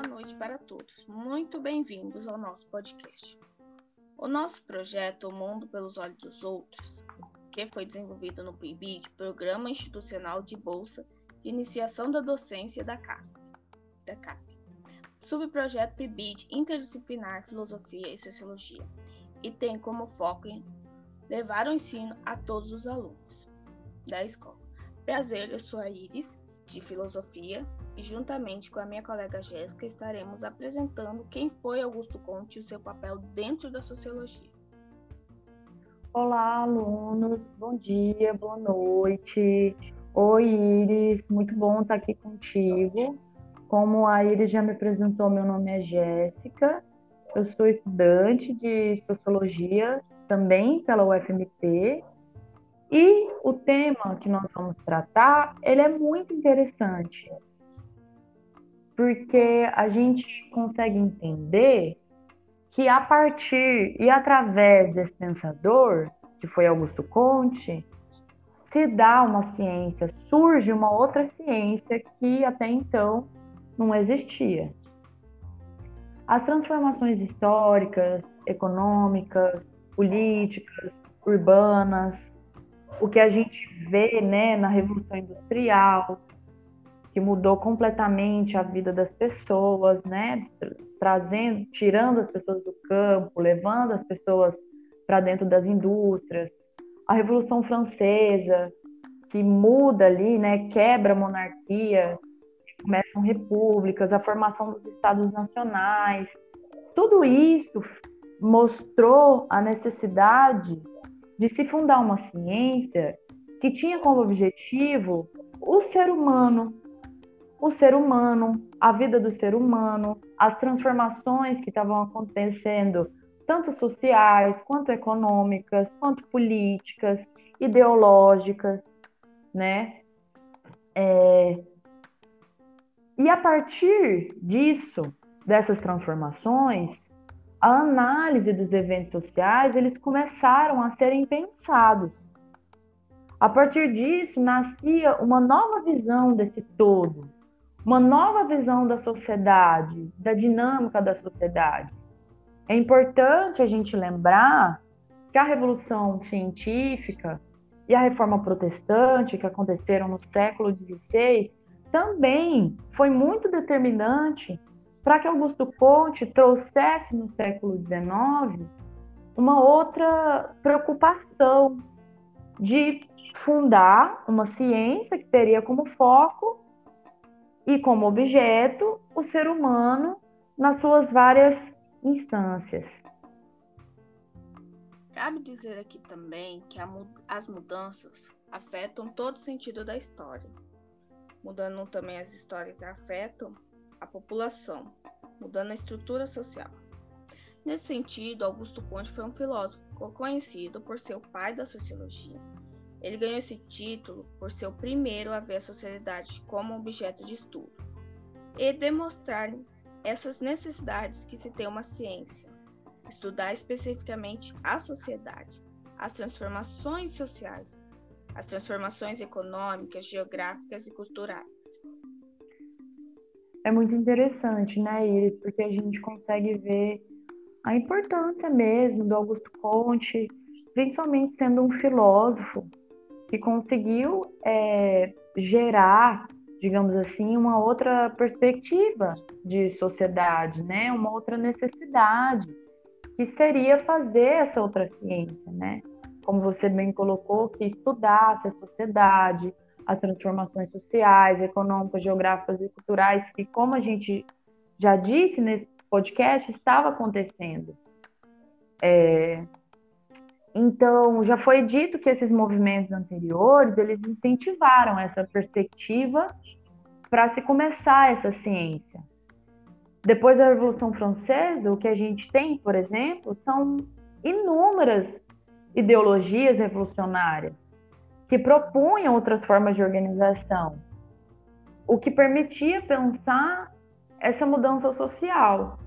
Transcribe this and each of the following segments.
boa noite para todos. Muito bem-vindos ao nosso podcast. O nosso projeto O Mundo pelos Olhos dos Outros, que foi desenvolvido no PIBID, Programa Institucional de Bolsa de Iniciação da Docência da CASP, da CAP. Subprojeto PIBID Interdisciplinar Filosofia e Sociologia, e tem como foco levar o ensino a todos os alunos da escola. Prazer, eu sou a Iris, de Filosofia, e juntamente com a minha colega Jéssica estaremos apresentando quem foi Augusto Conte e o seu papel dentro da sociologia. Olá, alunos, bom dia, boa noite. Oi, Iris, muito bom estar aqui contigo. Como a Iris já me apresentou, meu nome é Jéssica, eu sou estudante de sociologia também pela UFMT e o tema que nós vamos tratar, ele é muito interessante, porque a gente consegue entender que a partir e através desse pensador, que foi Augusto Conte, se dá uma ciência, surge uma outra ciência que até então não existia. As transformações históricas, econômicas, políticas, urbanas, o que a gente vê né, na Revolução Industrial, que mudou completamente a vida das pessoas, né, trazendo, tirando as pessoas do campo, levando as pessoas para dentro das indústrias. A Revolução Francesa, que muda ali, né, quebra a monarquia, começam repúblicas, a formação dos estados nacionais. Tudo isso mostrou a necessidade de se fundar uma ciência que tinha como objetivo o ser humano, o ser humano, a vida do ser humano, as transformações que estavam acontecendo, tanto sociais, quanto econômicas, quanto políticas, ideológicas, né? É... E a partir disso, dessas transformações, a análise dos eventos sociais, eles começaram a serem pensados. A partir disso, nascia uma nova visão desse todo, uma nova visão da sociedade, da dinâmica da sociedade. É importante a gente lembrar que a Revolução Científica e a Reforma Protestante, que aconteceram no século XVI, também foi muito determinante para que Augusto Conte trouxesse no século XIX uma outra preocupação de fundar uma ciência que teria como foco e como objeto o ser humano nas suas várias instâncias. Cabe dizer aqui também que as mudanças afetam todo o sentido da história, mudando também as histórias que afetam a população, mudando a estrutura social. Nesse sentido, Augusto Conte foi um filósofo conhecido por ser o pai da sociologia. Ele ganhou esse título por ser o primeiro a ver a sociedade como objeto de estudo e demonstrar essas necessidades que se tem uma ciência, estudar especificamente a sociedade, as transformações sociais, as transformações econômicas, geográficas e culturais é muito interessante, né, Iris? Porque a gente consegue ver a importância mesmo do Augusto Conte, principalmente sendo um filósofo que conseguiu é, gerar, digamos assim, uma outra perspectiva de sociedade, né? Uma outra necessidade que seria fazer essa outra ciência, né? Como você bem colocou, que estudasse a sociedade, as transformações sociais, econômicas, geográficas e culturais, que, como a gente já disse nesse podcast, estava acontecendo. É... Então, já foi dito que esses movimentos anteriores, eles incentivaram essa perspectiva para se começar essa ciência. Depois da Revolução Francesa, o que a gente tem, por exemplo, são inúmeras ideologias revolucionárias que propunham outras formas de organização, o que permitia pensar essa mudança social.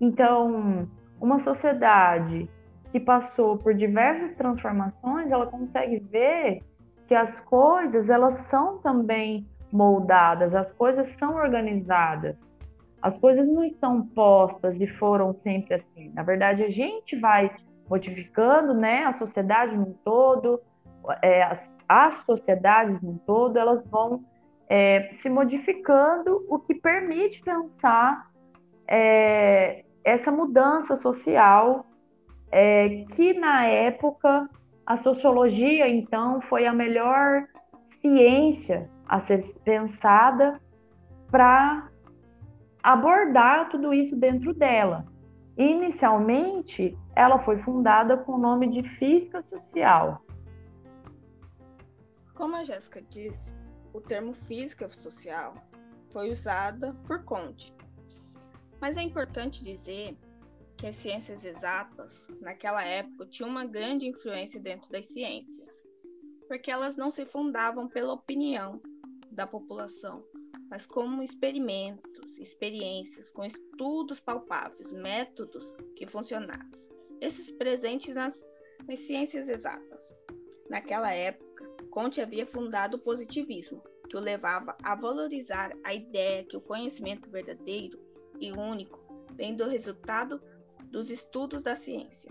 Então, uma sociedade que passou por diversas transformações, ela consegue ver que as coisas elas são também moldadas, as coisas são organizadas. As coisas não estão postas e foram sempre assim. Na verdade, a gente vai modificando, né? A sociedade no todo, é, as, as sociedades no todo, elas vão é, se modificando, o que permite pensar é, essa mudança social é, que na época a sociologia então foi a melhor ciência a ser pensada para abordar tudo isso dentro dela. Inicialmente, ela foi fundada com o nome de Física Social. Como a Jéssica disse, o termo física social foi usado por Conte. Mas é importante dizer que as ciências exatas, naquela época, tinham uma grande influência dentro das ciências, porque elas não se fundavam pela opinião da população, mas como experimentos, experiências, com estudos palpáveis, métodos que funcionavam. Esses presentes nas, nas ciências exatas. Naquela época, Conte havia fundado o positivismo, que o levava a valorizar a ideia que o conhecimento verdadeiro e único vem do resultado dos estudos da ciência.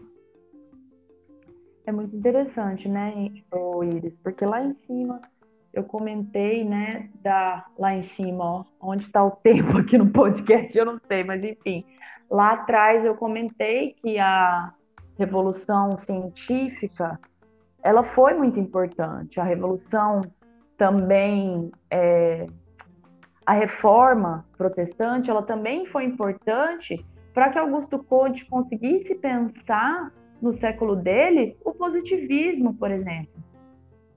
É muito interessante, né, Iris? Porque lá em cima eu comentei, né, da lá em cima, ó, onde está o tempo aqui no podcast, eu não sei, mas enfim, lá atrás eu comentei que a revolução científica ela foi muito importante. A revolução também é, a reforma protestante, ela também foi importante para que Augusto Conte conseguisse pensar no século dele o positivismo, por exemplo.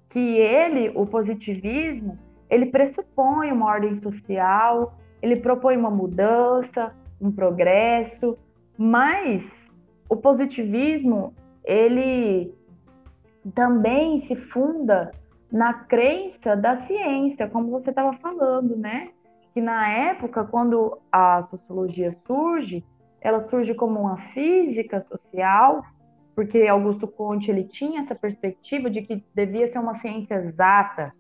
Que ele, o positivismo, ele pressupõe uma ordem social, ele propõe uma mudança, um progresso, mas o positivismo, ele também se funda na crença da ciência, como você estava falando, né? Que na época, quando a sociologia surge, ela surge como uma física social, porque Augusto Conte ele tinha essa perspectiva de que devia ser uma ciência exata,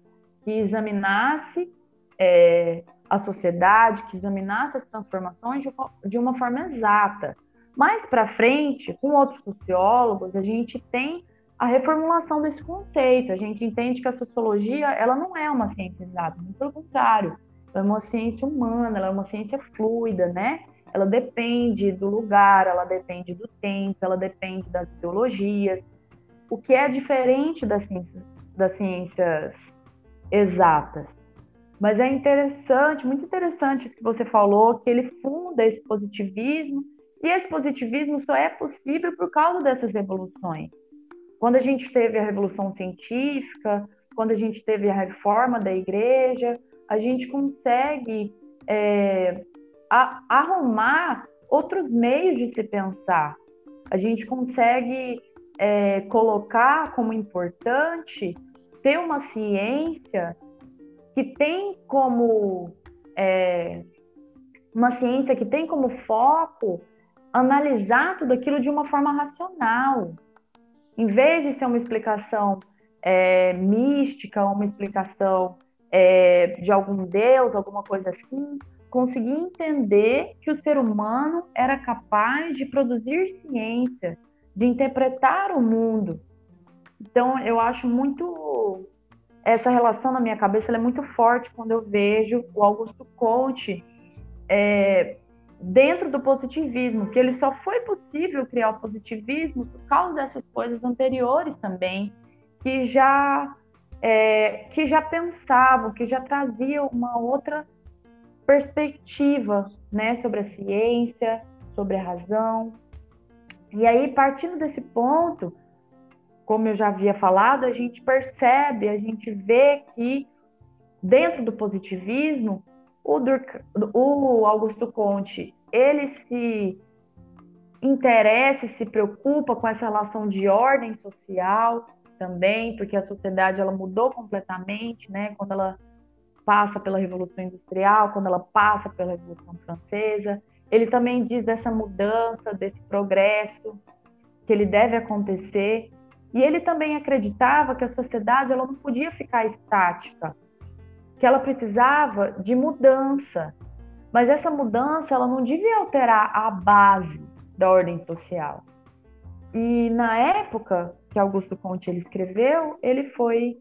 que examinasse é, a sociedade, que examinasse as transformações de, de uma forma exata. Mais para frente, com outros sociólogos, a gente tem a reformulação desse conceito. A gente entende que a sociologia ela não é uma ciência exata, pelo contrário, ela é uma ciência humana, ela é uma ciência fluida, né? Ela depende do lugar, ela depende do tempo, ela depende das ideologias, o que é diferente das ciências, das ciências exatas. Mas é interessante, muito interessante isso que você falou, que ele funda esse positivismo, e esse positivismo só é possível por causa dessas revoluções. Quando a gente teve a revolução científica, quando a gente teve a reforma da igreja, a gente consegue é, a, arrumar outros meios de se pensar. A gente consegue é, colocar como importante ter uma ciência que tem como é, uma ciência que tem como foco analisar tudo aquilo de uma forma racional, em vez de ser uma explicação é, mística, uma explicação é, de algum deus, alguma coisa assim, consegui entender que o ser humano era capaz de produzir ciência, de interpretar o mundo. Então, eu acho muito essa relação na minha cabeça é muito forte quando eu vejo o Augusto Conte é, dentro do positivismo, que ele só foi possível criar o positivismo por causa dessas coisas anteriores também, que já é, que já pensavam, que já traziam uma outra perspectiva né, sobre a ciência, sobre a razão. E aí, partindo desse ponto, como eu já havia falado, a gente percebe, a gente vê que dentro do positivismo, o, o Augusto Conte, ele se interessa se preocupa com essa relação de ordem social também, porque a sociedade ela mudou completamente, né? Quando ela passa pela Revolução Industrial, quando ela passa pela Revolução Francesa. Ele também diz dessa mudança, desse progresso que ele deve acontecer. E ele também acreditava que a sociedade ela não podia ficar estática, que ela precisava de mudança. Mas essa mudança ela não devia alterar a base da ordem social. E na época que Augusto Conte ele escreveu, ele foi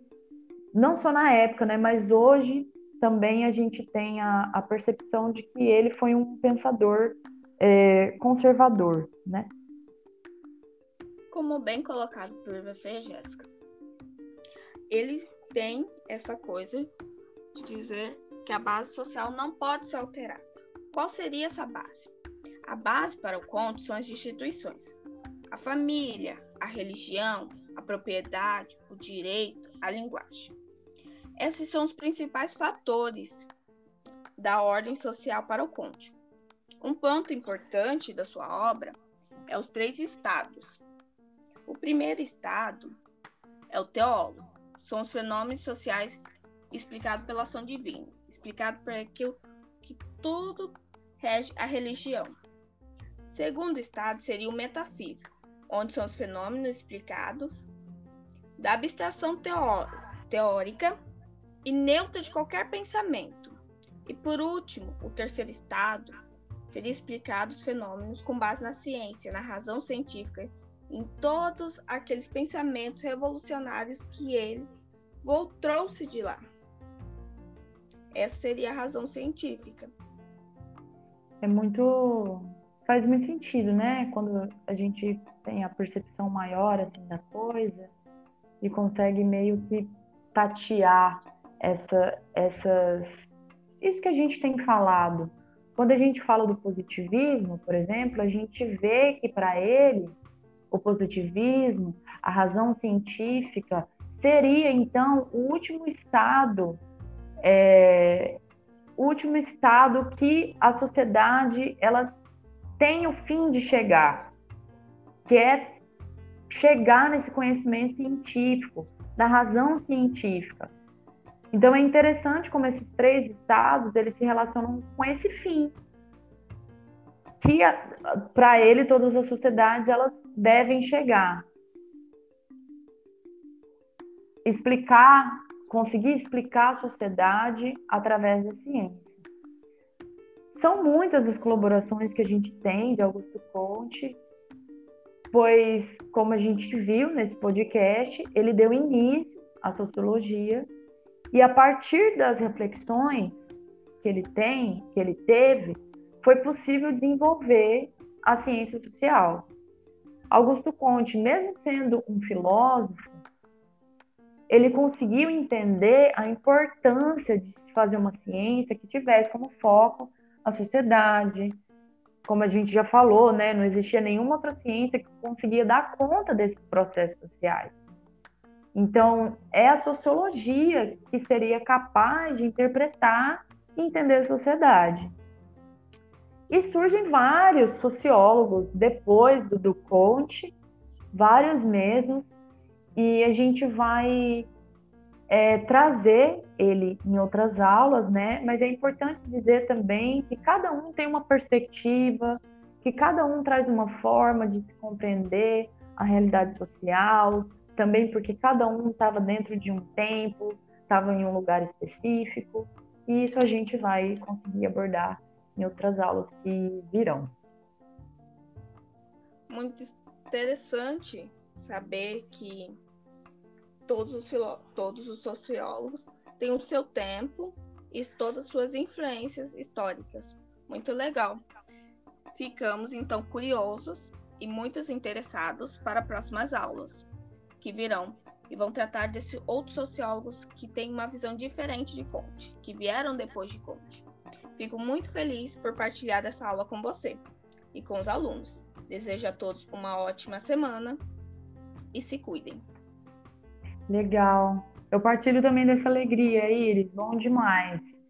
não só na época, né, mas hoje também a gente tem a, a percepção de que ele foi um pensador é, conservador, né? Como bem colocado por você, Jéssica, ele tem essa coisa de dizer que a base social não pode ser alterada. Qual seria essa base? A base para o conto são as instituições: a família, a religião, a propriedade, o direito, a linguagem. Esses são os principais fatores da ordem social para o conte. Um ponto importante da sua obra é os três estados. O primeiro estado é o teólogo, são os fenômenos sociais explicados pela ação divina, explicado por aquilo que tudo rege a religião. Segundo estado seria o metafísico, onde são os fenômenos explicados da abstração teórica e neutra de qualquer pensamento. E por último, o terceiro estado seria explicado os fenômenos com base na ciência, na razão científica, em todos aqueles pensamentos revolucionários que ele trouxe de lá. Essa seria a razão científica. É muito. faz muito sentido, né? Quando a gente tem a percepção maior assim da coisa e consegue meio que tatear essa, essas. Isso que a gente tem falado. Quando a gente fala do positivismo, por exemplo, a gente vê que para ele o positivismo, a razão científica, seria então o último estado, é, o último estado que a sociedade ela tem o fim de chegar, que é chegar nesse conhecimento científico, da razão científica. Então é interessante como esses três estados eles se relacionam com esse fim, que para ele todas as sociedades elas devem chegar. Explicar, conseguir explicar a sociedade através da ciência. São muitas as colaborações que a gente tem de Augusto Conte, pois, como a gente viu nesse podcast, ele deu início à sociologia e a partir das reflexões que ele tem, que ele teve, foi possível desenvolver a ciência social. Augusto Conte, mesmo sendo um filósofo, ele conseguiu entender a importância de se fazer uma ciência que tivesse como foco a sociedade. Como a gente já falou, né, não existia nenhuma outra ciência que conseguia dar conta desses processos sociais. Então, é a sociologia que seria capaz de interpretar e entender a sociedade. E surgem vários sociólogos depois do, do Conte, vários mesmos, e a gente vai é, trazer ele em outras aulas, né? Mas é importante dizer também que cada um tem uma perspectiva, que cada um traz uma forma de se compreender a realidade social, também porque cada um estava dentro de um tempo, estava em um lugar específico, e isso a gente vai conseguir abordar em outras aulas que virão. Muito interessante saber que todos os, todos os sociólogos têm o seu tempo e todas as suas influências históricas. Muito legal. Ficamos então curiosos e muitos interessados para próximas aulas que virão e vão tratar desses outros sociólogos que têm uma visão diferente de Conte, que vieram depois de Conte. Fico muito feliz por partilhar essa aula com você e com os alunos. Desejo a todos uma ótima semana e se cuidem. Legal. Eu partilho também dessa alegria, Iris. Bom demais.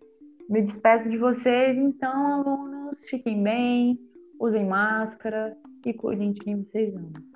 Me despeço de vocês, então, alunos. Fiquem bem, usem máscara e cuidem de quem vocês amam.